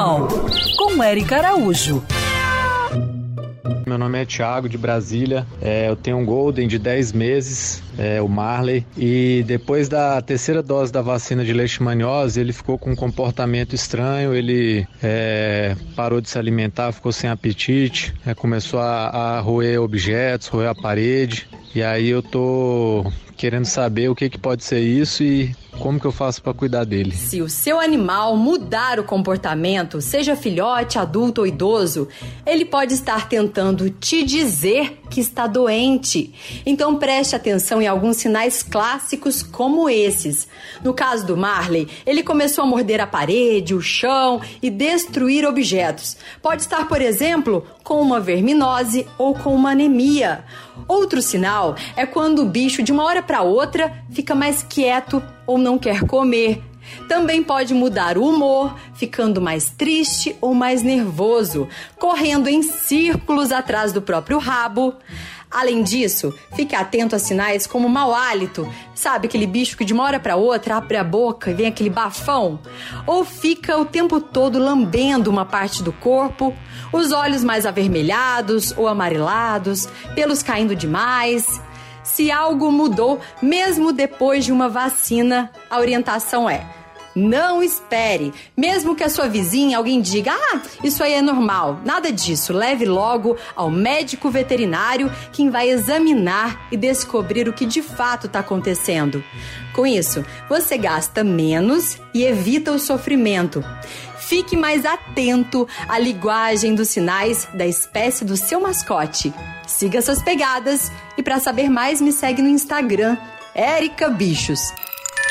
Animal, com Eric Araújo. Meu nome é Thiago, de Brasília. É, eu tenho um Golden de 10 meses, é, o Marley. E depois da terceira dose da vacina de leishmaniose, ele ficou com um comportamento estranho. Ele é, parou de se alimentar, ficou sem apetite, é, começou a, a roer objetos, roer a parede. E aí eu tô querendo saber o que, que pode ser isso e como que eu faço para cuidar dele? Se o seu animal mudar o comportamento, seja filhote, adulto ou idoso, ele pode estar tentando te dizer que está doente. Então preste atenção em alguns sinais clássicos como esses. No caso do Marley, ele começou a morder a parede, o chão e destruir objetos. Pode estar, por exemplo, com uma verminose ou com uma anemia. Outro sinal é quando o bicho de uma hora para outra fica mais quieto ou não quer comer. Também pode mudar o humor, ficando mais triste ou mais nervoso, correndo em círculos atrás do próprio rabo. Além disso, fique atento a sinais como mau hálito, sabe aquele bicho que de uma hora para outra abre a boca e vem aquele bafão, ou fica o tempo todo lambendo uma parte do corpo, os olhos mais avermelhados ou amarelados, pelos caindo demais. Se algo mudou mesmo depois de uma vacina, a orientação é não espere. Mesmo que a sua vizinha, alguém diga: ah, isso aí é normal. Nada disso. Leve logo ao médico veterinário, quem vai examinar e descobrir o que de fato está acontecendo. Com isso, você gasta menos e evita o sofrimento. Fique mais atento à linguagem dos sinais da espécie do seu mascote. Siga suas pegadas e para saber mais me segue no Instagram, Erica Bichos.